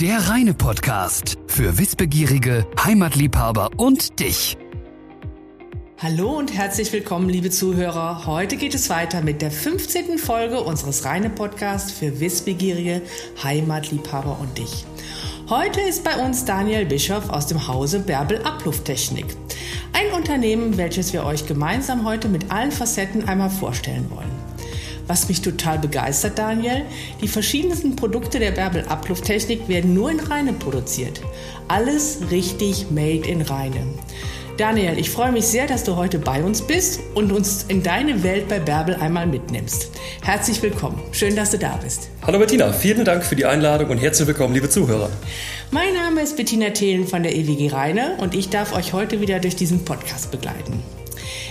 Der reine Podcast für Wissbegierige, Heimatliebhaber und dich. Hallo und herzlich willkommen, liebe Zuhörer. Heute geht es weiter mit der 15. Folge unseres reine Podcasts für Wissbegierige, Heimatliebhaber und dich. Heute ist bei uns Daniel Bischoff aus dem Hause Bärbel Ablufttechnik. Ein Unternehmen, welches wir euch gemeinsam heute mit allen Facetten einmal vorstellen wollen. Was mich total begeistert, Daniel, die verschiedensten Produkte der Bärbel Ablufttechnik werden nur in Rheine produziert. Alles richtig made in Rheine. Daniel, ich freue mich sehr, dass du heute bei uns bist und uns in deine Welt bei Bärbel einmal mitnimmst. Herzlich willkommen. Schön, dass du da bist. Hallo Bettina, vielen Dank für die Einladung und herzlich willkommen, liebe Zuhörer. Mein Name ist Bettina Thelen von der EWG Rheine und ich darf euch heute wieder durch diesen Podcast begleiten.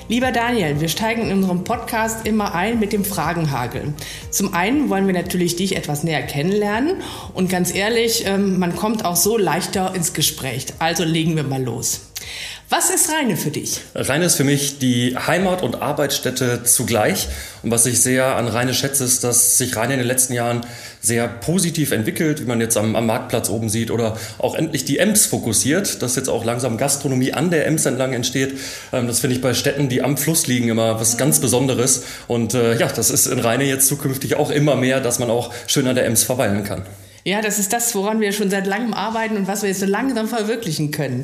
Lieber Daniel, wir steigen in unserem Podcast immer ein mit dem Fragenhagel. Zum einen wollen wir natürlich dich etwas näher kennenlernen und ganz ehrlich, ähm, man kommt auch so leichter ins Gespräch. Also legen wir mal los. Was ist Rheine für dich? Rheine ist für mich die Heimat und Arbeitsstätte zugleich. Und was ich sehr an Rheine schätze, ist, dass sich Rheine in den letzten Jahren sehr positiv entwickelt, wie man jetzt am, am Marktplatz oben sieht, oder auch endlich die Ems fokussiert, dass jetzt auch langsam Gastronomie an der Ems entlang entsteht. Ähm, das finde ich bei Städten, die am Fluss liegen, immer was ganz Besonderes. Und äh, ja, das ist in Rheine jetzt zukünftig auch immer mehr, dass man auch schön an der Ems verweilen kann. Ja, das ist das, woran wir schon seit langem arbeiten und was wir jetzt so langsam verwirklichen können.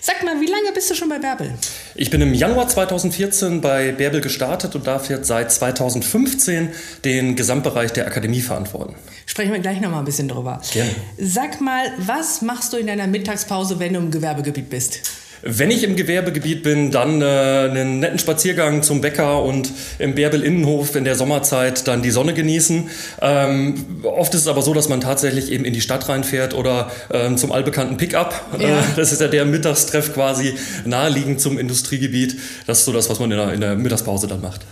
Sag mal, wie lange bist du schon bei Bärbel? Ich bin im Januar 2014 bei Bärbel gestartet und darf jetzt seit 2015 den Gesamtbereich der Akademie verantworten. Sprechen wir gleich noch mal ein bisschen drüber. Gerne. Sag mal, was machst du in deiner Mittagspause, wenn du im Gewerbegebiet bist? Wenn ich im Gewerbegebiet bin, dann äh, einen netten Spaziergang zum Bäcker und im Bärbel Innenhof in der Sommerzeit dann die Sonne genießen. Ähm, oft ist es aber so, dass man tatsächlich eben in die Stadt reinfährt oder ähm, zum allbekannten Pickup. Ja. Äh, das ist ja der Mittagstreff quasi naheliegend zum Industriegebiet. Das ist so das, was man in der, in der Mittagspause dann macht.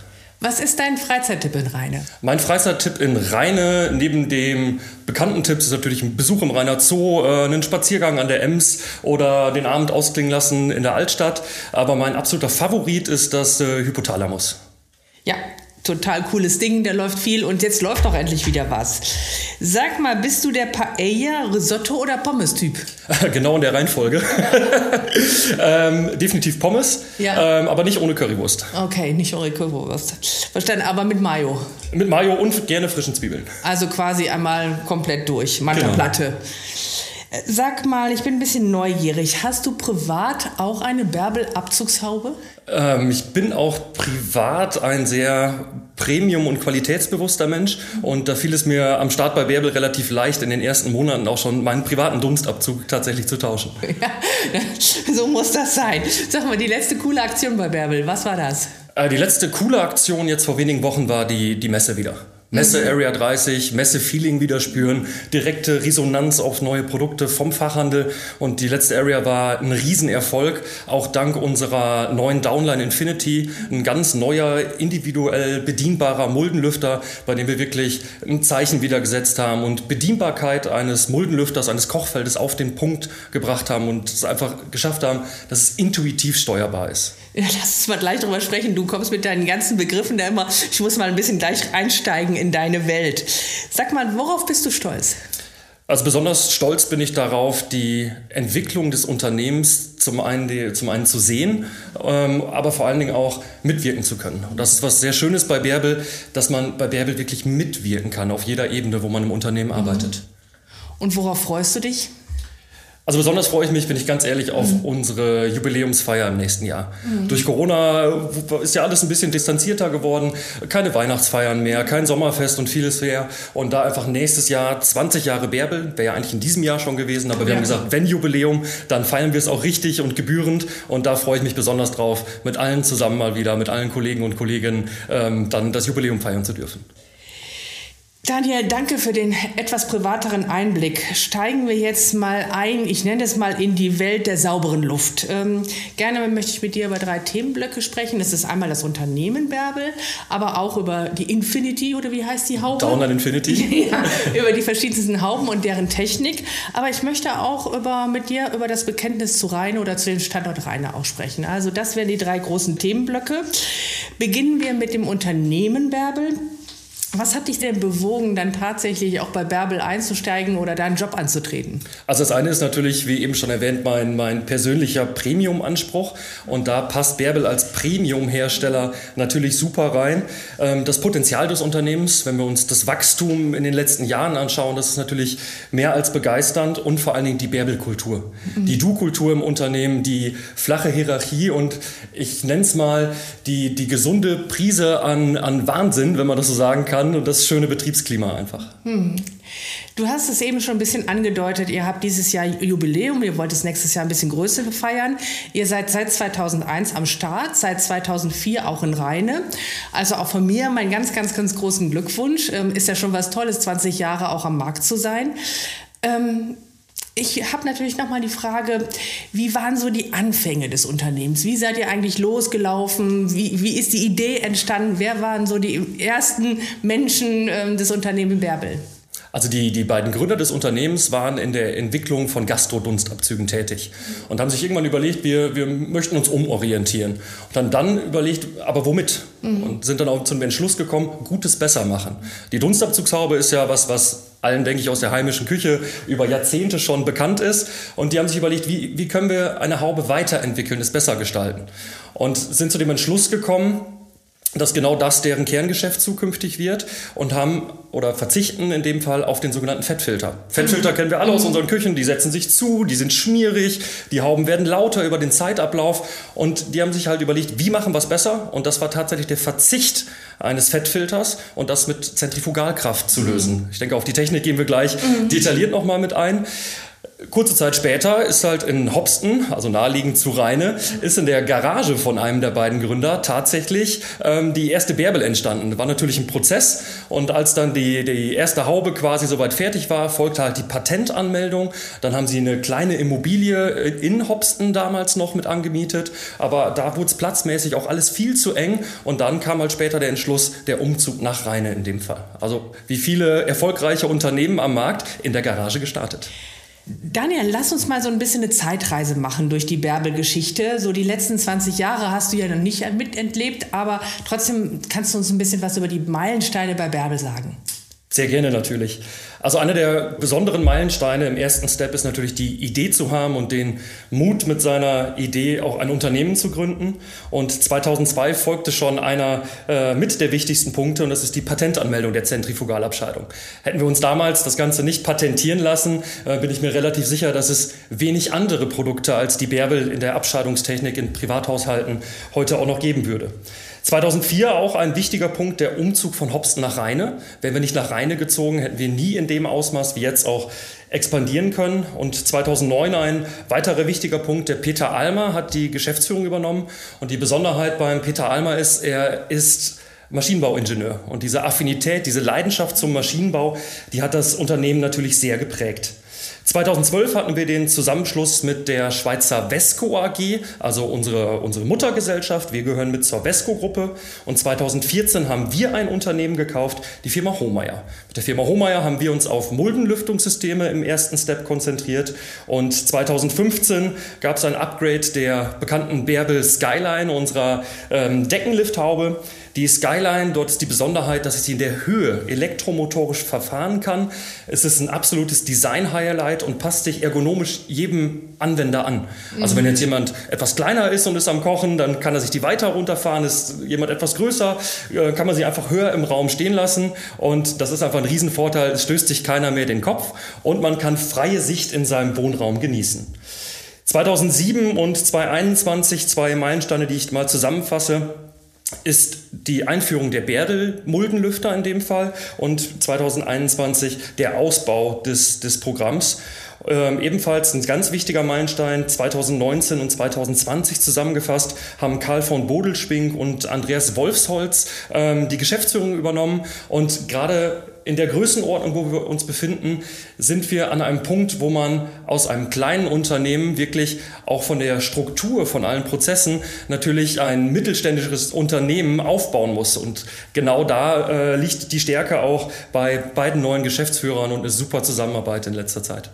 Was ist dein Freizeittipp in Rheine? Mein Freizeittipp in Rheine, neben dem bekannten Tipp, ist natürlich ein Besuch im Rheiner Zoo, äh, einen Spaziergang an der Ems oder den Abend ausklingen lassen in der Altstadt. Aber mein absoluter Favorit ist das äh, Hypothalamus. Ja, total cooles Ding, da läuft viel und jetzt läuft doch endlich wieder was. Sag mal, bist du der Paella, Risotto oder Pommes-Typ? genau in der Reihenfolge. ähm, definitiv Pommes, ja. ähm, aber nicht ohne Currywurst. Okay, nicht ohne Currywurst. Verstanden, aber mit Mayo. Mit Mayo und gerne frischen Zwiebeln. Also quasi einmal komplett durch, Manta-Platte. Genau. Sag mal, ich bin ein bisschen neugierig. Hast du privat auch eine Bärbel-Abzugshaube? Ähm, ich bin auch privat ein sehr Premium- und qualitätsbewusster Mensch und da fiel es mir am Start bei Bärbel relativ leicht, in den ersten Monaten auch schon meinen privaten Dunstabzug tatsächlich zu tauschen. Ja, so muss das sein. Sag mal, die letzte coole Aktion bei Bärbel, was war das? Äh, die letzte coole Aktion jetzt vor wenigen Wochen war die, die Messe wieder. Messe mhm. Area 30, Messe Feeling wieder spüren, direkte Resonanz auf neue Produkte vom Fachhandel und die letzte Area war ein Riesenerfolg, auch dank unserer neuen Downline Infinity, ein ganz neuer, individuell bedienbarer Muldenlüfter, bei dem wir wirklich ein Zeichen wieder gesetzt haben und Bedienbarkeit eines Muldenlüfters, eines Kochfeldes auf den Punkt gebracht haben und es einfach geschafft haben, dass es intuitiv steuerbar ist. Ja, lass uns mal gleich drüber sprechen. Du kommst mit deinen ganzen Begriffen da immer, ich muss mal ein bisschen gleich einsteigen in deine Welt. Sag mal, worauf bist du stolz? Also besonders stolz bin ich darauf, die Entwicklung des Unternehmens zum einen, die, zum einen zu sehen, ähm, aber vor allen Dingen auch mitwirken zu können. Und das ist was sehr Schönes bei Bärbel, dass man bei Bärbel wirklich mitwirken kann auf jeder Ebene, wo man im Unternehmen mhm. arbeitet. Und worauf freust du dich? Also besonders freue ich mich, bin ich ganz ehrlich, auf mhm. unsere Jubiläumsfeier im nächsten Jahr. Mhm. Durch Corona ist ja alles ein bisschen distanzierter geworden. Keine Weihnachtsfeiern mehr, kein Sommerfest und vieles mehr. Und da einfach nächstes Jahr 20 Jahre Bärbel, wäre ja eigentlich in diesem Jahr schon gewesen, aber wir ja. haben gesagt, wenn Jubiläum, dann feiern wir es auch richtig und gebührend. Und da freue ich mich besonders drauf, mit allen zusammen mal wieder, mit allen Kollegen und Kolleginnen, ähm, dann das Jubiläum feiern zu dürfen. Daniel, danke für den etwas privateren Einblick. Steigen wir jetzt mal ein, ich nenne es mal in die Welt der sauberen Luft. Ähm, gerne möchte ich mit dir über drei Themenblöcke sprechen. Das ist einmal das Unternehmen Bärbel, aber auch über die Infinity oder wie heißt die Haube? Down Infinity. ja, über die verschiedensten Hauben und deren Technik. Aber ich möchte auch über, mit dir über das Bekenntnis zu Rheine oder zu dem Standort Rheine auch sprechen. Also das wären die drei großen Themenblöcke. Beginnen wir mit dem Unternehmen Bärbel. Was hat dich denn bewogen, dann tatsächlich auch bei Bärbel einzusteigen oder deinen Job anzutreten? Also das eine ist natürlich, wie eben schon erwähnt, mein, mein persönlicher Premium-Anspruch. Und da passt Bärbel als Premium-Hersteller natürlich super rein. Ähm, das Potenzial des Unternehmens, wenn wir uns das Wachstum in den letzten Jahren anschauen, das ist natürlich mehr als begeisternd und vor allen Dingen die Bärbel-Kultur. Mhm. Die Du-Kultur im Unternehmen, die flache Hierarchie und ich nenne es mal die, die gesunde Prise an, an Wahnsinn, wenn man das so sagen kann kann und das schöne Betriebsklima einfach. Hm. Du hast es eben schon ein bisschen angedeutet, ihr habt dieses Jahr Jubiläum, ihr wollt es nächstes Jahr ein bisschen größer feiern. Ihr seid seit 2001 am Start, seit 2004 auch in Rheine. Also auch von mir meinen ganz, ganz, ganz großen Glückwunsch. Ähm, ist ja schon was Tolles, 20 Jahre auch am Markt zu sein. Ähm, ich habe natürlich noch mal die Frage, wie waren so die Anfänge des Unternehmens? Wie seid ihr eigentlich losgelaufen? Wie, wie ist die Idee entstanden? Wer waren so die ersten Menschen ähm, des Unternehmens Bärbel? Also die, die beiden Gründer des Unternehmens waren in der Entwicklung von Gastrodunstabzügen tätig und haben sich irgendwann überlegt, wir, wir möchten uns umorientieren. Und dann, dann überlegt, aber womit? Mhm. Und sind dann auch zum Entschluss gekommen, Gutes besser machen. Die Dunstabzugshaube ist ja was, was allen, denke ich, aus der heimischen Küche über Jahrzehnte schon bekannt ist. Und die haben sich überlegt, wie, wie können wir eine Haube weiterentwickeln, es besser gestalten. Und sind zu dem Entschluss gekommen, dass genau das deren Kerngeschäft zukünftig wird und haben oder verzichten in dem Fall auf den sogenannten Fettfilter. Fettfilter kennen wir alle aus mhm. unseren Küchen, die setzen sich zu, die sind schmierig, die Hauben werden lauter über den Zeitablauf und die haben sich halt überlegt, wie machen wir es besser und das war tatsächlich der Verzicht eines Fettfilters und das mit Zentrifugalkraft zu lösen. Mhm. Ich denke, auf die Technik gehen wir gleich mhm. detailliert nochmal mit ein. Kurze Zeit später ist halt in Hopsten, also naheliegend zu Rheine, ist in der Garage von einem der beiden Gründer tatsächlich ähm, die erste Bärbel entstanden. War natürlich ein Prozess und als dann die, die erste Haube quasi soweit fertig war, folgte halt die Patentanmeldung. Dann haben sie eine kleine Immobilie in Hopsten damals noch mit angemietet, aber da wurde es platzmäßig auch alles viel zu eng und dann kam halt später der Entschluss, der Umzug nach Rheine in dem Fall. Also wie viele erfolgreiche Unternehmen am Markt in der Garage gestartet. Daniel, lass uns mal so ein bisschen eine Zeitreise machen durch die Bärbel-Geschichte. So die letzten 20 Jahre hast du ja noch nicht miterlebt, aber trotzdem kannst du uns ein bisschen was über die Meilensteine bei Bärbel sagen. Sehr gerne natürlich. Also einer der besonderen Meilensteine im ersten Step ist natürlich die Idee zu haben und den Mut mit seiner Idee auch ein Unternehmen zu gründen. Und 2002 folgte schon einer äh, mit der wichtigsten Punkte und das ist die Patentanmeldung der Zentrifugalabscheidung. Hätten wir uns damals das Ganze nicht patentieren lassen, äh, bin ich mir relativ sicher, dass es wenig andere Produkte als die Bärbel in der Abscheidungstechnik in Privathaushalten heute auch noch geben würde. 2004 auch ein wichtiger Punkt, der Umzug von Hopsten nach Rheine. Wären wir nicht nach Rheine gezogen, hätten wir nie in dem Ausmaß wie jetzt auch expandieren können. Und 2009 ein weiterer wichtiger Punkt, der Peter Almer hat die Geschäftsführung übernommen. Und die Besonderheit beim Peter Almer ist, er ist Maschinenbauingenieur. Und diese Affinität, diese Leidenschaft zum Maschinenbau, die hat das Unternehmen natürlich sehr geprägt. 2012 hatten wir den Zusammenschluss mit der Schweizer Vesco AG, also unsere, unsere Muttergesellschaft. Wir gehören mit zur Vesco-Gruppe. Und 2014 haben wir ein Unternehmen gekauft, die Firma Hohmeier. Mit der Firma Hohmeier haben wir uns auf Muldenlüftungssysteme im ersten Step konzentriert. Und 2015 gab es ein Upgrade der bekannten Bärbel Skyline, unserer ähm, Deckenlifthaube. Die Skyline, dort ist die Besonderheit, dass ich sie in der Höhe elektromotorisch verfahren kann. Es ist ein absolutes Design-Highlight und passt sich ergonomisch jedem Anwender an. Also wenn jetzt jemand etwas kleiner ist und ist am Kochen, dann kann er sich die weiter runterfahren. Ist jemand etwas größer, äh, kann man sie einfach höher im Raum stehen lassen. Und das ist einfach ein Riesenvorteil. Es stößt sich keiner mehr den Kopf und man kann freie Sicht in seinem Wohnraum genießen. 2007 und 2021 zwei Meilensteine, die ich mal zusammenfasse ist die Einführung der Berdel-Muldenlüfter in dem Fall und 2021 der Ausbau des, des Programms. Ähm, ebenfalls ein ganz wichtiger Meilenstein 2019 und 2020 zusammengefasst haben Karl von Bodelspink und Andreas Wolfsholz ähm, die Geschäftsführung übernommen und gerade in der Größenordnung, wo wir uns befinden, sind wir an einem Punkt, wo man aus einem kleinen Unternehmen wirklich auch von der Struktur, von allen Prozessen natürlich ein mittelständisches Unternehmen aufbauen muss. Und genau da äh, liegt die Stärke auch bei beiden neuen Geschäftsführern und eine super Zusammenarbeit in letzter Zeit.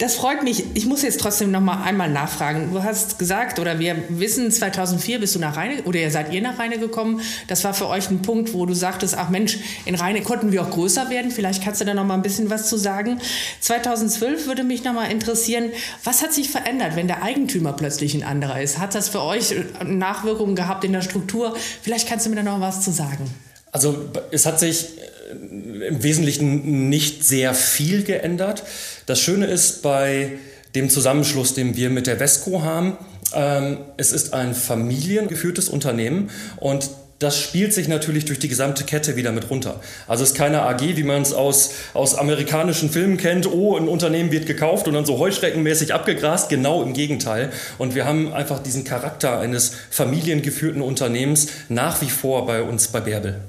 Das freut mich. Ich muss jetzt trotzdem noch mal einmal nachfragen. Du hast gesagt, oder wir wissen, 2004 bist du nach Rheine, oder ihr seid ihr nach Rheine gekommen. Das war für euch ein Punkt, wo du sagtest, ach Mensch, in Rheine konnten wir auch größer werden. Vielleicht kannst du da noch mal ein bisschen was zu sagen. 2012 würde mich noch mal interessieren, was hat sich verändert, wenn der Eigentümer plötzlich ein anderer ist? Hat das für euch Nachwirkungen gehabt in der Struktur? Vielleicht kannst du mir da noch was zu sagen. Also es hat sich im Wesentlichen nicht sehr viel geändert. Das Schöne ist bei dem Zusammenschluss, den wir mit der Vesco haben, ähm, es ist ein familiengeführtes Unternehmen und das spielt sich natürlich durch die gesamte Kette wieder mit runter. Also es ist keine AG, wie man es aus, aus amerikanischen Filmen kennt, oh, ein Unternehmen wird gekauft und dann so heuschreckenmäßig abgegrast. Genau im Gegenteil. Und wir haben einfach diesen Charakter eines familiengeführten Unternehmens nach wie vor bei uns bei Bärbel.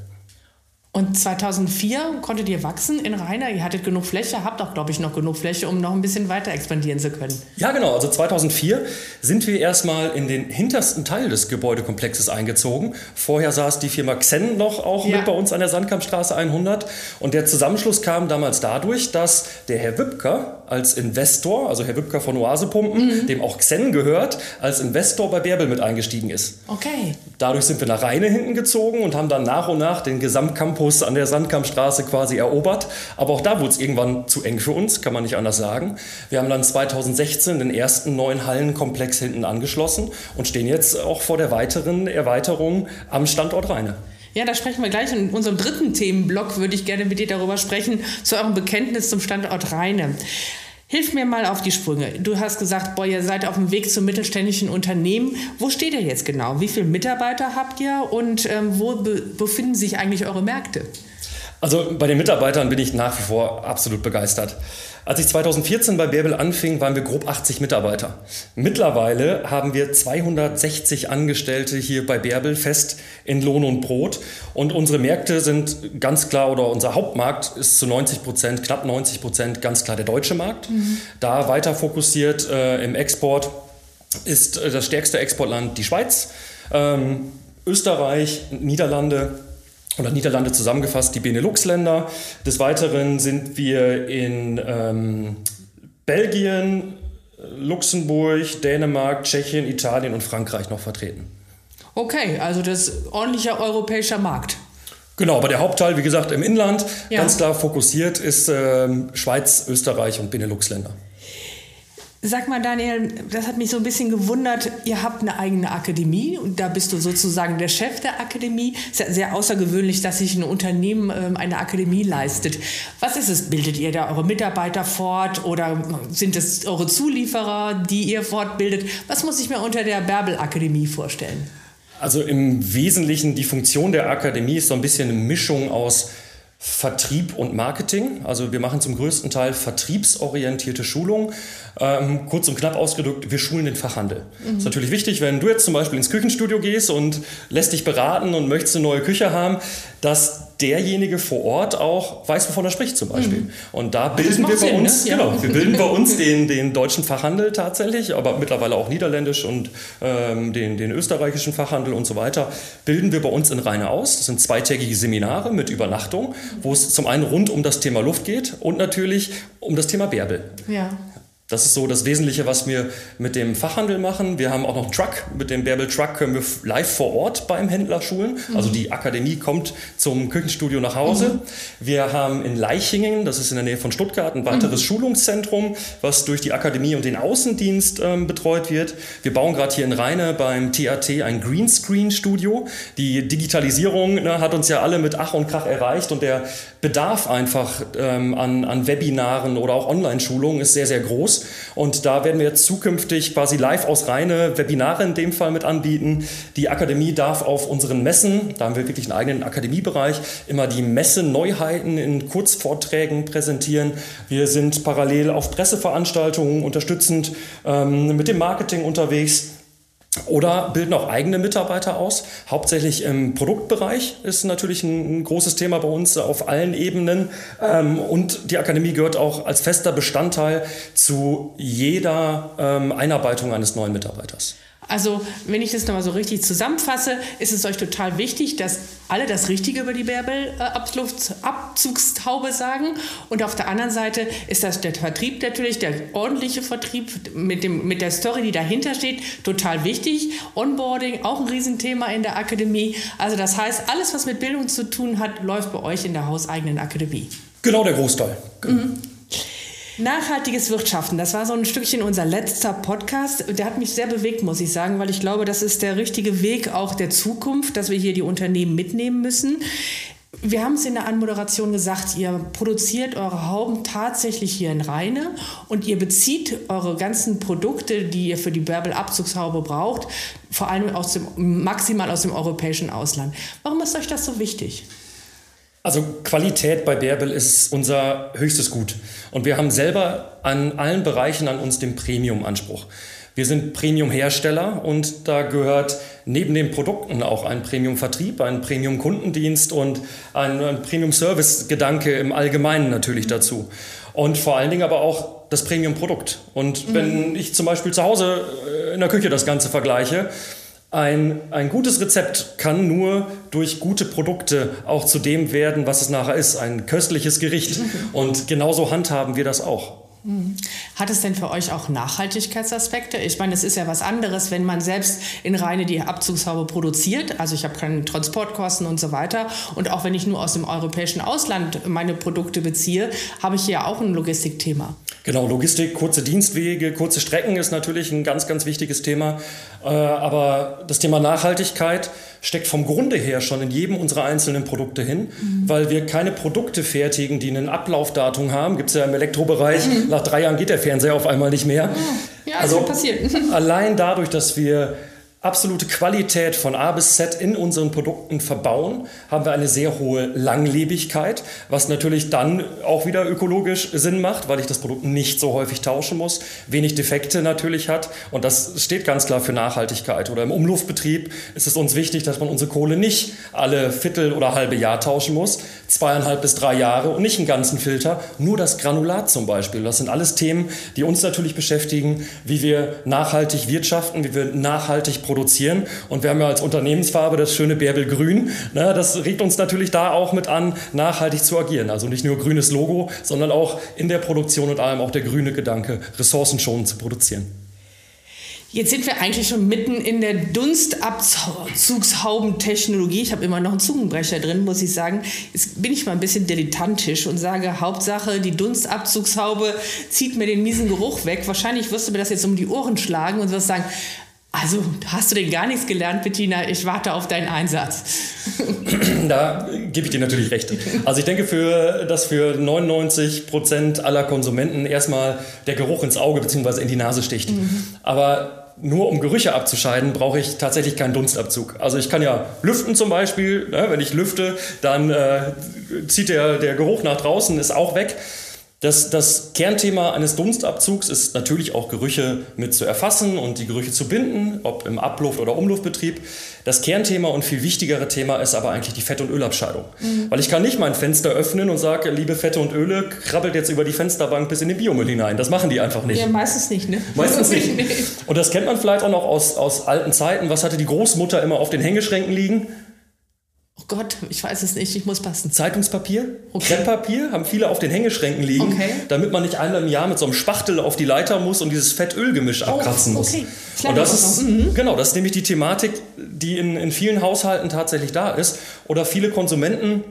Und 2004 konntet ihr wachsen in Rheiner. Ihr hattet genug Fläche, habt auch, glaube ich, noch genug Fläche, um noch ein bisschen weiter expandieren zu können. Ja, genau. Also 2004 sind wir erstmal in den hintersten Teil des Gebäudekomplexes eingezogen. Vorher saß die Firma Xen noch auch ja. mit bei uns an der Sandkampfstraße 100. Und der Zusammenschluss kam damals dadurch, dass der Herr Wübker als Investor, also Herr Wübker von Oasepumpen, mhm. dem auch Xen gehört, als Investor bei Bärbel mit eingestiegen ist. Okay. Dadurch sind wir nach Rheine hinten gezogen und haben dann nach und nach den Gesamtcampus Campus an der Sandkampfstraße quasi erobert. Aber auch da wurde es irgendwann zu eng für uns, kann man nicht anders sagen. Wir haben dann 2016 den ersten neuen Hallenkomplex hinten angeschlossen und stehen jetzt auch vor der weiteren Erweiterung am Standort Rheine. Ja, da sprechen wir gleich. In unserem dritten Themenblock würde ich gerne mit dir darüber sprechen, zu eurem Bekenntnis zum Standort Rheine. Hilf mir mal auf die Sprünge. Du hast gesagt, boah, ihr seid auf dem Weg zum mittelständischen Unternehmen. Wo steht ihr jetzt genau? Wie viele Mitarbeiter habt ihr und ähm, wo be befinden sich eigentlich eure Märkte? Also bei den Mitarbeitern bin ich nach wie vor absolut begeistert. Als ich 2014 bei Bärbel anfing, waren wir grob 80 Mitarbeiter. Mittlerweile haben wir 260 Angestellte hier bei Bärbel fest in Lohn und Brot. Und unsere Märkte sind ganz klar, oder unser Hauptmarkt ist zu 90 Prozent, knapp 90 Prozent ganz klar der deutsche Markt. Mhm. Da weiter fokussiert äh, im Export ist äh, das stärkste Exportland die Schweiz, ähm, Österreich, Niederlande, oder Niederlande zusammengefasst die Benelux-Länder. Des Weiteren sind wir in ähm, Belgien, Luxemburg, Dänemark, Tschechien, Italien und Frankreich noch vertreten. Okay, also das ist ordentlicher europäischer Markt. Genau, aber der Hauptteil, wie gesagt, im Inland, ja. ganz klar fokussiert, ist ähm, Schweiz, Österreich und Benelux-Länder. Sag mal, Daniel, das hat mich so ein bisschen gewundert. Ihr habt eine eigene Akademie und da bist du sozusagen der Chef der Akademie. Es ist ja sehr außergewöhnlich, dass sich ein Unternehmen ähm, eine Akademie leistet. Was ist es? Bildet ihr da eure Mitarbeiter fort oder sind es eure Zulieferer, die ihr fortbildet? Was muss ich mir unter der Bärbel Akademie vorstellen? Also im Wesentlichen die Funktion der Akademie ist so ein bisschen eine Mischung aus Vertrieb und Marketing. Also wir machen zum größten Teil vertriebsorientierte Schulungen. Ähm, kurz und knapp ausgedrückt, wir schulen den Fachhandel. Mhm. ist natürlich wichtig, wenn du jetzt zum Beispiel ins Küchenstudio gehst und lässt dich beraten und möchtest eine neue Küche haben, dass derjenige vor Ort auch weiß, wovon er spricht zum Beispiel. Mhm. Und da bilden wir Sinn, bei uns, ne? genau, wir bilden bei uns den, den deutschen Fachhandel tatsächlich, aber mittlerweile auch niederländisch und ähm, den, den österreichischen Fachhandel und so weiter, bilden wir bei uns in Rheine aus. Das sind zweitägige Seminare mit Übernachtung, wo es zum einen rund um das Thema Luft geht und natürlich um das Thema Bärbel. Ja. Das ist so das Wesentliche, was wir mit dem Fachhandel machen. Wir haben auch noch einen Truck. Mit dem Bärbel Truck können wir live vor Ort beim Händler schulen. Mhm. Also die Akademie kommt zum Küchenstudio nach Hause. Mhm. Wir haben in Leichingen, das ist in der Nähe von Stuttgart, ein weiteres mhm. Schulungszentrum, was durch die Akademie und den Außendienst ähm, betreut wird. Wir bauen gerade hier in Rheine beim TAT ein Greenscreen-Studio. Die Digitalisierung ne, hat uns ja alle mit Ach und Krach erreicht und der Bedarf einfach ähm, an, an Webinaren oder auch Online-Schulungen ist sehr, sehr groß. Und da werden wir jetzt zukünftig quasi live aus reine Webinare in dem Fall mit anbieten. Die Akademie darf auf unseren Messen, da haben wir wirklich einen eigenen Akademiebereich, immer die Messe-Neuheiten in Kurzvorträgen präsentieren. Wir sind parallel auf Presseveranstaltungen unterstützend ähm, mit dem Marketing unterwegs. Oder bilden auch eigene Mitarbeiter aus. Hauptsächlich im Produktbereich ist natürlich ein, großes Thema bei uns auf allen Ebenen. Ähm, und die Akademie gehört auch als fester Bestandteil zu jeder ähm, Einarbeitung eines neuen Mitarbeiters. Also, wenn ich das nochmal so richtig zusammenfasse, ist es euch total wichtig, dass alle das Richtige über die Bärbel-Abzugstaube sagen. Und auf der anderen Seite ist das der Vertrieb natürlich, der ordentliche Vertrieb mit, dem, mit der Story, die dahinter steht, total wichtig. Onboarding, auch ein Riesenthema in der Akademie. Also, das heißt, alles, was mit Bildung zu tun hat, läuft bei euch in der hauseigenen Akademie. Genau der Großteil. Mhm. Nachhaltiges Wirtschaften, das war so ein Stückchen unser letzter Podcast. Der hat mich sehr bewegt, muss ich sagen, weil ich glaube, das ist der richtige Weg auch der Zukunft, dass wir hier die Unternehmen mitnehmen müssen. Wir haben es in der Anmoderation gesagt, ihr produziert eure Hauben tatsächlich hier in Rheine und ihr bezieht eure ganzen Produkte, die ihr für die Bärbel-Abzugshaube braucht, vor allem aus dem, maximal aus dem europäischen Ausland. Warum ist euch das so wichtig? Also Qualität bei Bärbel ist unser höchstes Gut. Und wir haben selber an allen Bereichen an uns den Premium-Anspruch. Wir sind Premium-Hersteller und da gehört neben den Produkten auch ein Premium-Vertrieb, ein Premium-Kundendienst und ein, Premium-Service-Gedanke im Allgemeinen natürlich dazu. Und vor allen Dingen aber auch das Premium-Produkt. Und mhm. wenn ich zum Beispiel zu Hause äh, in der Küche das Ganze vergleiche, ein, ein gutes Rezept kann nur durch gute Produkte auch zu dem werden, was es nachher ist, ein köstliches Gericht. Und genauso handhaben wir das auch. Hat es denn für euch auch Nachhaltigkeitsaspekte? Ich meine, es ist ja was anderes, wenn man selbst in Reine die Abzugshaube produziert. Also ich habe keine Transportkosten und so weiter. Und auch wenn ich nur aus dem europäischen Ausland meine Produkte beziehe, habe ich hier auch ein Logistikthema. Genau, Logistik, kurze Dienstwege, kurze Strecken ist natürlich ein ganz, ganz wichtiges Thema. Äh, aber das Thema Nachhaltigkeit steckt vom Grunde her schon in jedem unserer einzelnen Produkte hin, mhm. weil wir keine Produkte fertigen, die ein Ablaufdatum haben. Gibt es ja im Elektrobereich, mhm. nach drei Jahren geht der Fernseher auf einmal nicht mehr. Ja, also passiert. allein dadurch, dass wir absolute Qualität von A bis Z in unseren Produkten verbauen, haben wir eine sehr hohe Langlebigkeit, was natürlich dann auch wieder ökologisch Sinn macht, weil ich das Produkt nicht so häufig tauschen muss, wenig Defekte natürlich hat und das steht ganz klar für Nachhaltigkeit. Oder im Umluftbetrieb ist es uns wichtig, dass man unsere Kohle nicht alle Viertel oder halbe Jahr tauschen muss, zweieinhalb bis drei Jahre und nicht einen ganzen Filter, nur das Granulat zum Beispiel. Das sind alles Themen, die uns natürlich beschäftigen, wie wir nachhaltig wirtschaften, wie wir nachhaltig produzieren produzieren. Und wir haben ja als Unternehmensfarbe das schöne Bärbelgrün. Ne, das regt uns natürlich da auch mit an, nachhaltig zu agieren. Also nicht nur grünes Logo, sondern auch in der Produktion und allem auch der grüne Gedanke, ressourcenschonend zu produzieren. Jetzt sind wir eigentlich schon mitten in der Dunstabzugshauben-Technologie. Ich habe immer noch einen Zungenbrecher drin, muss ich sagen. Jetzt bin ich mal ein bisschen dilettantisch und sage, Hauptsache, die Dunstabzugshaube zieht mir den miesen Geruch weg. Wahrscheinlich wirst du mir das jetzt um die Ohren schlagen und wirst sagen, also hast du denn gar nichts gelernt, Bettina? Ich warte auf deinen Einsatz. Da gebe ich dir natürlich recht. Also ich denke, für, dass für 99 Prozent aller Konsumenten erstmal der Geruch ins Auge bzw. in die Nase sticht. Mhm. Aber nur um Gerüche abzuscheiden, brauche ich tatsächlich keinen Dunstabzug. Also ich kann ja lüften zum Beispiel. Ne? Wenn ich lüfte, dann äh, zieht der, der Geruch nach draußen, ist auch weg. Das, das Kernthema eines Dunstabzugs ist natürlich auch Gerüche mit zu erfassen und die Gerüche zu binden, ob im Abluft- oder Umluftbetrieb. Das Kernthema und viel wichtigere Thema ist aber eigentlich die Fett- und Ölabscheidung. Mhm. Weil ich kann nicht mein Fenster öffnen und sage, liebe Fette und Öle, krabbelt jetzt über die Fensterbank bis in den Biomüll hinein. Das machen die einfach nicht. Ja, meistens nicht, ne? Meistens nicht. Und das kennt man vielleicht auch noch aus, aus alten Zeiten. Was hatte die Großmutter immer auf den Hängeschränken liegen? Gott, ich weiß es nicht, ich muss passen. Zeitungspapier, okay. Krepppapier haben viele auf den Hängeschränken liegen, okay. damit man nicht einmal im Jahr mit so einem Spachtel auf die Leiter muss und dieses Fett-Öl-Gemisch oh, abkratzen muss. Okay. Und das ist, mhm. genau, das ist nämlich die Thematik, die in, in vielen Haushalten tatsächlich da ist. Oder viele Konsumenten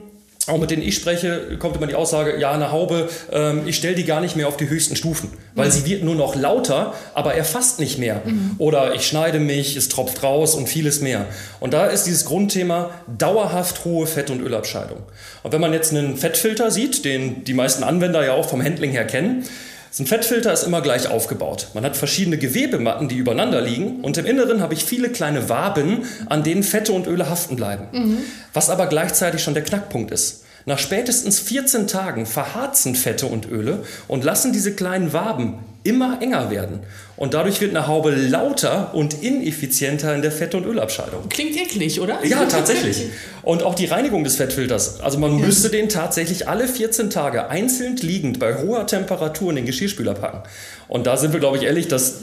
auch mit denen ich spreche, kommt immer die Aussage, ja, eine Haube, ähm, ich stelle die gar nicht mehr auf die höchsten Stufen, weil mhm. sie wird nur noch lauter, aber erfasst nicht mehr. Mhm. Oder ich schneide mich, es tropft raus und vieles mehr. Und da ist dieses Grundthema dauerhaft hohe Fett- und Ölabscheidung. Und wenn man jetzt einen Fettfilter sieht, den die meisten Anwender ja auch vom Handling her kennen, so ein Fettfilter ist immer gleich aufgebaut. Man hat verschiedene Gewebematten, die übereinander liegen und im Inneren habe ich viele kleine Waben, an denen Fette und Öle haften bleiben. Mhm. Was aber gleichzeitig schon der Knackpunkt ist. Nach spätestens 14 Tagen verharzen Fette und Öle und lassen diese kleinen Waben immer enger werden. Und dadurch wird eine Haube lauter und ineffizienter in der Fett- und Ölabscheidung. Klingt eklig, oder? Ja, tatsächlich. Und auch die Reinigung des Fettfilters. Also man ja. müsste den tatsächlich alle 14 Tage einzeln liegend bei hoher Temperatur in den Geschirrspüler packen. Und da sind wir, glaube ich, ehrlich, das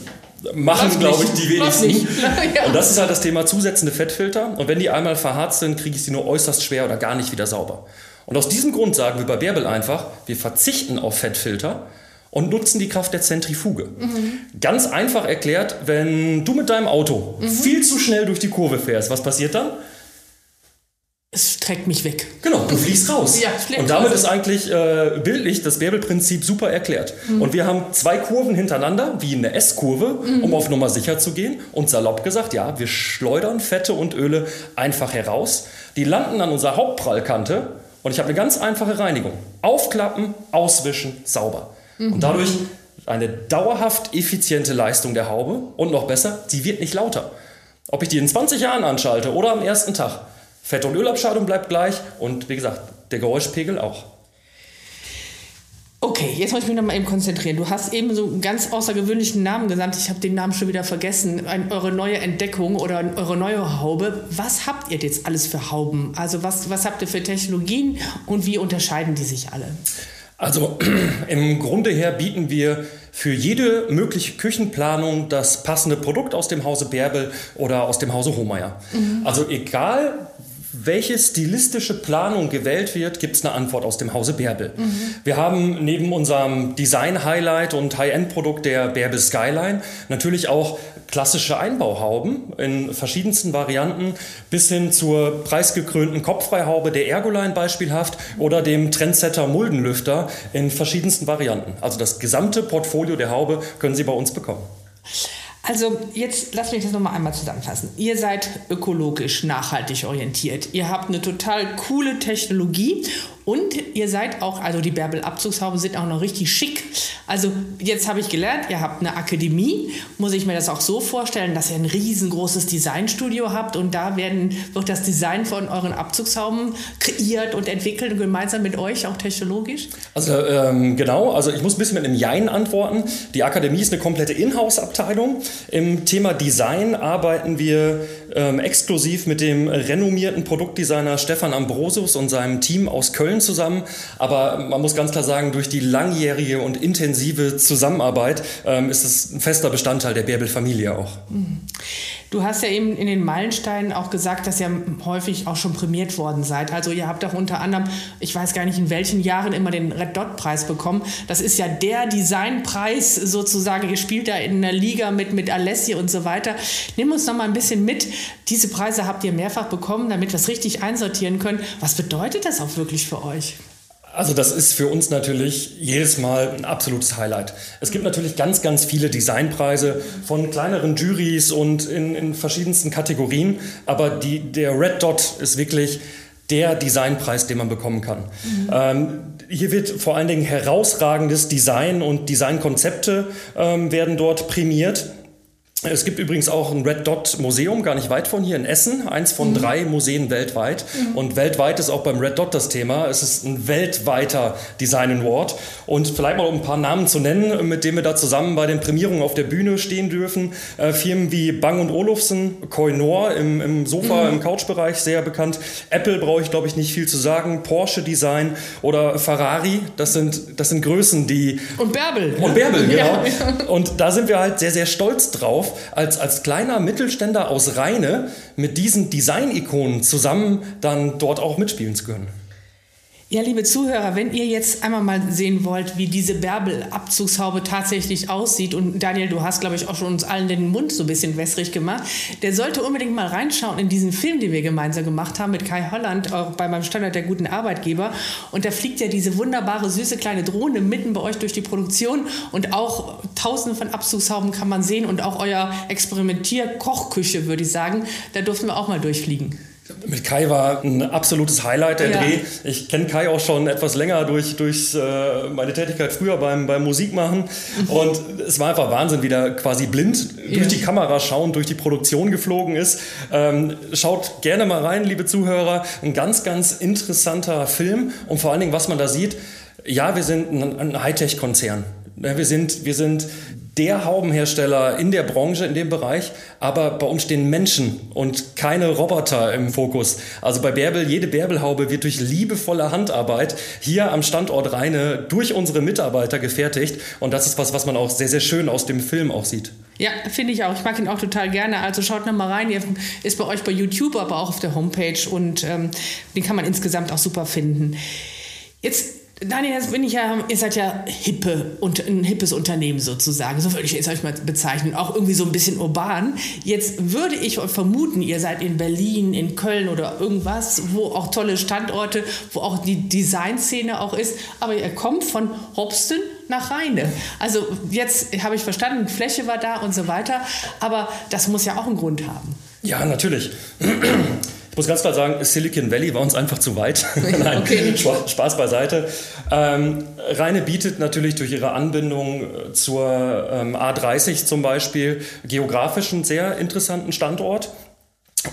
machen, glaube ich, die wenigsten. ja. Und das ist halt das Thema zusätzende Fettfilter. Und wenn die einmal verharrt sind, kriege ich sie nur äußerst schwer oder gar nicht wieder sauber. Und aus diesem Grund sagen wir bei Bärbel einfach, wir verzichten auf Fettfilter und nutzen die Kraft der Zentrifuge. Mhm. Ganz einfach erklärt, wenn du mit deinem Auto mhm. viel zu schnell durch die Kurve fährst, was passiert dann? Es trägt mich weg. Genau, du fliegst raus. ja, und damit raus. ist eigentlich äh, bildlich das Bärbelprinzip super erklärt. Mhm. Und wir haben zwei Kurven hintereinander, wie eine S-Kurve, mhm. um auf Nummer sicher zu gehen. Und salopp gesagt, ja, wir schleudern Fette und Öle einfach heraus. Die landen an unserer Hauptprallkante und ich habe eine ganz einfache Reinigung. Aufklappen, auswischen, sauber. Mhm. Und dadurch eine dauerhaft effiziente Leistung der Haube. Und noch besser, sie wird nicht lauter. Ob ich die in 20 Jahren anschalte oder am ersten Tag. Fett- und Ölabscheidung bleibt gleich und wie gesagt, der Geräuschpegel auch. Okay, jetzt muss ich mich noch mal eben konzentrieren. Du hast eben so einen ganz außergewöhnlichen Namen genannt. Ich habe den Namen schon wieder vergessen. Ein, eure neue Entdeckung oder eure neue Haube. Was habt ihr jetzt alles für Hauben? Also was, was habt ihr für Technologien und wie unterscheiden die sich alle? Also im Grunde her bieten wir für jede mögliche Küchenplanung das passende Produkt aus dem Hause Bärbel oder aus dem Hause Hohmeier. Mhm. Also egal welche stilistische Planung gewählt wird, gibt es eine Antwort aus dem Hause Bärbel. Mhm. Wir haben neben unserem Design-Highlight und High-End-Produkt der Bärbel Skyline natürlich auch klassische Einbauhauben in verschiedensten Varianten bis hin zur preisgekrönten Kopffreihaube der Ergoline beispielhaft oder dem Trendsetter Muldenlüfter in verschiedensten Varianten. Also das gesamte Portfolio der Haube können Sie bei uns bekommen. Also jetzt lasst mich das nochmal einmal zusammenfassen. Ihr seid ökologisch nachhaltig orientiert. Ihr habt eine total coole Technologie und ihr seid auch, also die Bärbel-Abzugshauben sind auch noch richtig schick. Also jetzt habe ich gelernt, ihr habt eine Akademie. Muss ich mir das auch so vorstellen, dass ihr ein riesengroßes Designstudio habt und da werden, wird das Design von euren Abzugshauben kreiert und entwickelt und gemeinsam mit euch auch technologisch? Also ähm, genau, also ich muss ein bisschen mit einem Jein antworten. Die Akademie ist eine komplette Inhouse-Abteilung. Im Thema Design arbeiten wir ähm, exklusiv mit dem renommierten Produktdesigner Stefan Ambrosius und seinem Team aus Köln zusammen, aber man muss ganz klar sagen, durch die langjährige und intensive Zusammenarbeit ähm, ist es ein fester Bestandteil der Bärbel-Familie auch. Mhm. Du hast ja eben in den Meilensteinen auch gesagt, dass ihr häufig auch schon prämiert worden seid. Also ihr habt auch unter anderem, ich weiß gar nicht in welchen Jahren, immer den Red Dot Preis bekommen. Das ist ja der Designpreis sozusagen. Ihr spielt da in einer Liga mit, mit Alessi und so weiter. Nimm uns noch mal ein bisschen mit. Diese Preise habt ihr mehrfach bekommen, damit wir es richtig einsortieren können. Was bedeutet das auch wirklich für euch? Also das ist für uns natürlich jedes Mal ein absolutes Highlight. Es gibt natürlich ganz, ganz viele Designpreise von kleineren Juries und in, in verschiedensten Kategorien, aber die, der Red Dot ist wirklich der Designpreis, den man bekommen kann. Mhm. Ähm, hier wird vor allen Dingen herausragendes Design und Designkonzepte ähm, werden dort prämiert. Es gibt übrigens auch ein Red Dot Museum, gar nicht weit von hier in Essen, eins von mhm. drei Museen weltweit. Mhm. Und weltweit ist auch beim Red Dot das Thema. Es ist ein weltweiter Design Award. Und vielleicht mal um ein paar Namen zu nennen, mit denen wir da zusammen bei den Prämierungen auf der Bühne stehen dürfen. Äh, Firmen wie Bang und Olufsen, Koinor im, im Sofa, mhm. im Couchbereich sehr bekannt. Apple brauche ich, glaube ich, nicht viel zu sagen. Porsche Design oder Ferrari, das sind, das sind Größen, die... Und Bärbel. Und Bärbel, genau. Ja. Und da sind wir halt sehr, sehr stolz drauf als, als kleiner Mittelständler aus Rheine mit diesen Design-Ikonen zusammen dann dort auch mitspielen zu können. Ja, liebe Zuhörer, wenn ihr jetzt einmal mal sehen wollt, wie diese Bärbel-Abzugshaube tatsächlich aussieht, und Daniel, du hast, glaube ich, auch schon uns allen den Mund so ein bisschen wässrig gemacht, der sollte unbedingt mal reinschauen in diesen Film, den wir gemeinsam gemacht haben mit Kai Holland, auch bei meinem Standard der guten Arbeitgeber. Und da fliegt ja diese wunderbare, süße kleine Drohne mitten bei euch durch die Produktion und auch tausende von Abzugshauben kann man sehen und auch euer Experimentier-Kochküche, würde ich sagen, da durften wir auch mal durchfliegen. Mit Kai war ein absolutes Highlight der ja. Dreh. Ich kenne Kai auch schon etwas länger durch, durch äh, meine Tätigkeit früher beim, beim Musikmachen. Mhm. Und es war einfach Wahnsinn, wie der quasi blind ja. durch die Kamera schauend durch die Produktion geflogen ist. Ähm, schaut gerne mal rein, liebe Zuhörer. Ein ganz, ganz interessanter Film. Und vor allen Dingen, was man da sieht, ja, wir sind ein, ein Hightech-Konzern Wir sind, wir sind der Haubenhersteller in der Branche, in dem Bereich, aber bei uns stehen Menschen und keine Roboter im Fokus. Also bei Bärbel, jede Bärbelhaube wird durch liebevolle Handarbeit hier am Standort Rheine durch unsere Mitarbeiter gefertigt und das ist was, was man auch sehr, sehr schön aus dem Film auch sieht. Ja, finde ich auch. Ich mag ihn auch total gerne. Also schaut noch mal rein. Er ist bei euch bei YouTube, aber auch auf der Homepage und ähm, den kann man insgesamt auch super finden. Jetzt Daniel, jetzt bin ich ja, ihr seid ja hippe und ein hippes Unternehmen sozusagen. So würde ich jetzt euch mal bezeichnen. Auch irgendwie so ein bisschen urban. Jetzt würde ich vermuten, ihr seid in Berlin, in Köln oder irgendwas, wo auch tolle Standorte, wo auch die Designszene auch ist. Aber ihr kommt von Hobsten nach Rheine. Also jetzt habe ich verstanden, Fläche war da und so weiter. Aber das muss ja auch einen Grund haben. Ja, natürlich muss ganz klar sagen, Silicon Valley war uns einfach zu weit. Nein, okay. Spaß beiseite. Ähm, Rheine bietet natürlich durch ihre Anbindung äh, zur ähm, A30 zum Beispiel geografisch einen sehr interessanten Standort.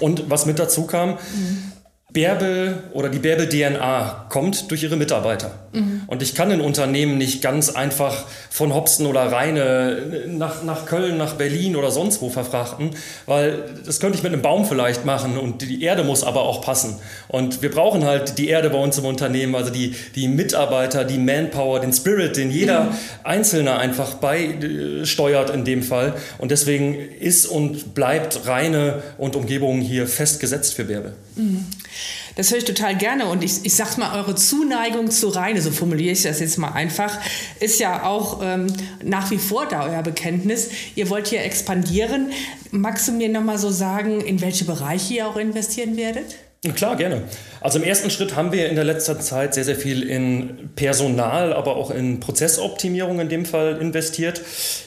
Und was mit dazu kam, mhm. Bärbel oder die Bärbel DNA kommt durch ihre Mitarbeiter. Mhm. Und ich kann ein Unternehmen nicht ganz einfach von Hopsten oder Rheine nach, nach Köln, nach Berlin oder sonst wo verfrachten, weil das könnte ich mit einem Baum vielleicht machen und die Erde muss aber auch passen. Und wir brauchen halt die Erde bei uns im Unternehmen, also die, die Mitarbeiter, die Manpower, den Spirit, den jeder mhm. Einzelne einfach beisteuert in dem Fall. Und deswegen ist und bleibt Rheine und Umgebung hier festgesetzt für Bärbel. Das höre ich total gerne und ich, ich sage mal, eure Zuneigung zu Rheine, so formuliere ich das jetzt mal einfach, ist ja auch ähm, nach wie vor da euer Bekenntnis. Ihr wollt hier expandieren. Magst du mir nochmal so sagen, in welche Bereiche ihr auch investieren werdet? Klar, gerne. Also im ersten Schritt haben wir in der letzten Zeit sehr, sehr viel in Personal, aber auch in Prozessoptimierung in dem Fall investiert.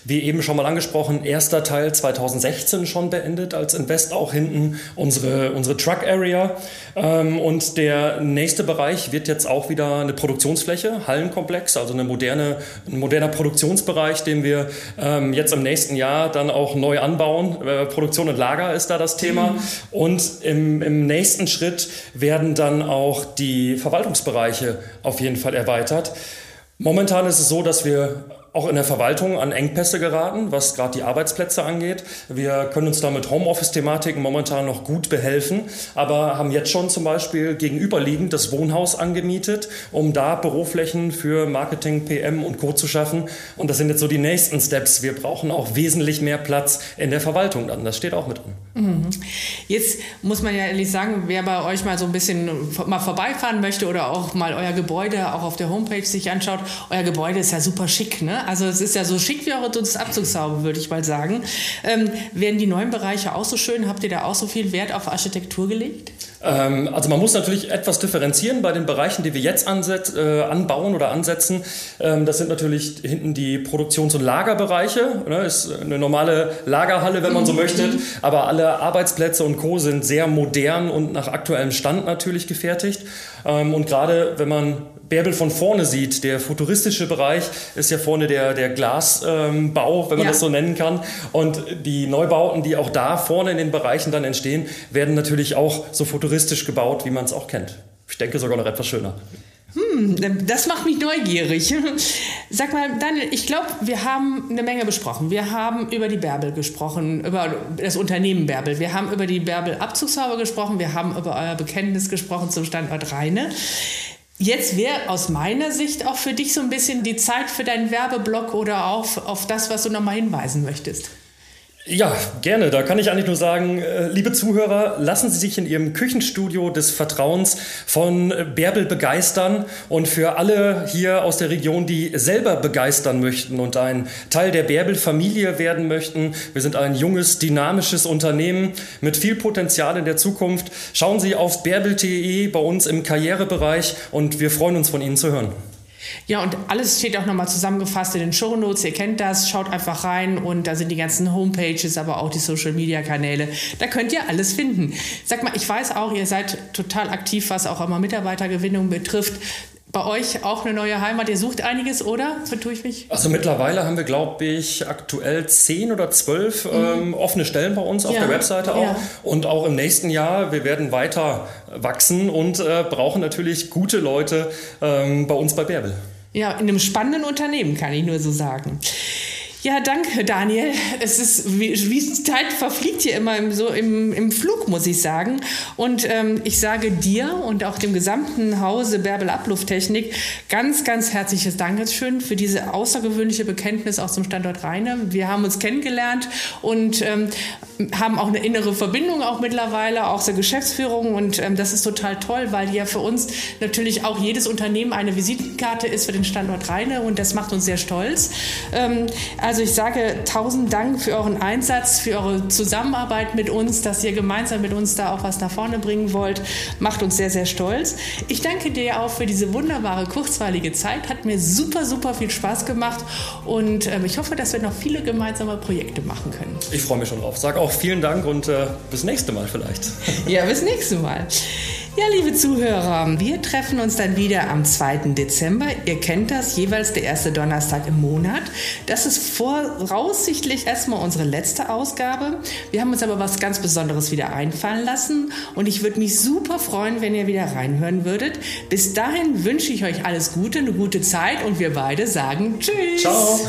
Wie eben schon mal angesprochen, erster Teil 2016 schon beendet als Invest auch hinten unsere, unsere Truck Area. Ähm, und der nächste Bereich wird jetzt auch wieder eine Produktionsfläche, Hallenkomplex, also eine moderne, ein moderner Produktionsbereich, den wir ähm, jetzt im nächsten Jahr dann auch neu anbauen. Äh, Produktion und Lager ist da das Thema. Mhm. Und im, im nächsten Schritt Schritt werden dann auch die Verwaltungsbereiche auf jeden Fall erweitert. Momentan ist es so, dass wir auch in der Verwaltung an Engpässe geraten, was gerade die Arbeitsplätze angeht. Wir können uns da mit Homeoffice-Thematiken momentan noch gut behelfen, aber haben jetzt schon zum Beispiel gegenüberliegend das Wohnhaus angemietet, um da Büroflächen für Marketing, PM und Co. zu schaffen. Und das sind jetzt so die nächsten Steps. Wir brauchen auch wesentlich mehr Platz in der Verwaltung dann. Das steht auch mit drin. Mhm. Jetzt muss man ja ehrlich sagen, wer bei euch mal so ein bisschen mal vorbeifahren möchte oder auch mal euer Gebäude auch auf der Homepage sich anschaut, euer Gebäude ist ja super schick, ne? Also es ist ja so schick wie eure Dunstabzugshaube, würde ich mal sagen. Ähm, werden die neuen Bereiche auch so schön? Habt ihr da auch so viel Wert auf Architektur gelegt? Ähm, also man muss natürlich etwas differenzieren bei den Bereichen, die wir jetzt äh, anbauen oder ansetzen. Ähm, das sind natürlich hinten die Produktions- und Lagerbereiche. Ne? Ist eine normale Lagerhalle, wenn man so möchte. Aber alle Arbeitsplätze und Co. sind sehr modern und nach aktuellem Stand natürlich gefertigt. Ähm, und gerade wenn man Bärbel von vorne sieht, der futuristische Bereich ist ja vorne der, der Glasbau, ähm, wenn man ja. das so nennen kann. Und die Neubauten, die auch da vorne in den Bereichen dann entstehen, werden natürlich auch so futuristisch gebaut, wie man es auch kennt. Ich denke sogar noch etwas schöner. Hm, das macht mich neugierig. Sag mal, Daniel, ich glaube, wir haben eine Menge besprochen. Wir haben über die Bärbel gesprochen, über das Unternehmen Bärbel. Wir haben über die Bärbel Abzugshaube gesprochen. Wir haben über euer Bekenntnis gesprochen zum Standort Rheine. Jetzt wäre aus meiner Sicht auch für dich so ein bisschen die Zeit für deinen Werbeblock oder auf, auf das, was du nochmal hinweisen möchtest. Ja, gerne. Da kann ich eigentlich nur sagen, äh, liebe Zuhörer, lassen Sie sich in Ihrem Küchenstudio des Vertrauens von Bärbel begeistern. Und für alle hier aus der Region, die selber begeistern möchten und ein Teil der Bärbel-Familie werden möchten, wir sind ein junges, dynamisches Unternehmen mit viel Potenzial in der Zukunft. Schauen Sie auf bärbel.de bei uns im Karrierebereich und wir freuen uns von Ihnen zu hören. Ja, und alles steht auch nochmal zusammengefasst in den Show Notes. Ihr kennt das, schaut einfach rein und da sind die ganzen Homepages, aber auch die Social Media Kanäle. Da könnt ihr alles finden. Sag mal, ich weiß auch, ihr seid total aktiv, was auch immer Mitarbeitergewinnung betrifft bei euch auch eine neue Heimat. Ihr sucht einiges, oder? Vertue ich mich? Also mittlerweile haben wir, glaube ich, aktuell zehn oder zwölf mhm. ähm, offene Stellen bei uns auf ja. der Webseite auch. Ja. Und auch im nächsten Jahr, wir werden weiter wachsen und äh, brauchen natürlich gute Leute ähm, bei uns bei Bärbel. Ja, in einem spannenden Unternehmen, kann ich nur so sagen. Ja, danke, Daniel. Es ist, wie, wie Zeit verfliegt hier immer im, so im, im Flug, muss ich sagen. Und ähm, ich sage dir und auch dem gesamten Hause Bärbel Ablufttechnik ganz, ganz herzliches Dankeschön für diese außergewöhnliche Bekenntnis aus dem Standort Rheine. Wir haben uns kennengelernt und ähm, haben auch eine innere Verbindung auch mittlerweile, auch zur Geschäftsführung. Und ähm, das ist total toll, weil ja für uns natürlich auch jedes Unternehmen eine Visitenkarte ist für den Standort Rheine und das macht uns sehr stolz. Ähm, also ich sage tausend Dank für euren Einsatz, für eure Zusammenarbeit mit uns, dass ihr gemeinsam mit uns da auch was nach vorne bringen wollt. Macht uns sehr, sehr stolz. Ich danke dir auch für diese wunderbare, kurzweilige Zeit. Hat mir super, super viel Spaß gemacht und äh, ich hoffe, dass wir noch viele gemeinsame Projekte machen können. Ich freue mich schon drauf. Sag auch vielen Dank und äh, bis nächste Mal vielleicht. Ja, bis nächste Mal. Ja, liebe Zuhörer, wir treffen uns dann wieder am 2. Dezember. Ihr kennt das, jeweils der erste Donnerstag im Monat. Das ist voraussichtlich erstmal unsere letzte Ausgabe. Wir haben uns aber was ganz Besonderes wieder einfallen lassen und ich würde mich super freuen, wenn ihr wieder reinhören würdet. Bis dahin wünsche ich euch alles Gute, eine gute Zeit und wir beide sagen Tschüss. Ciao.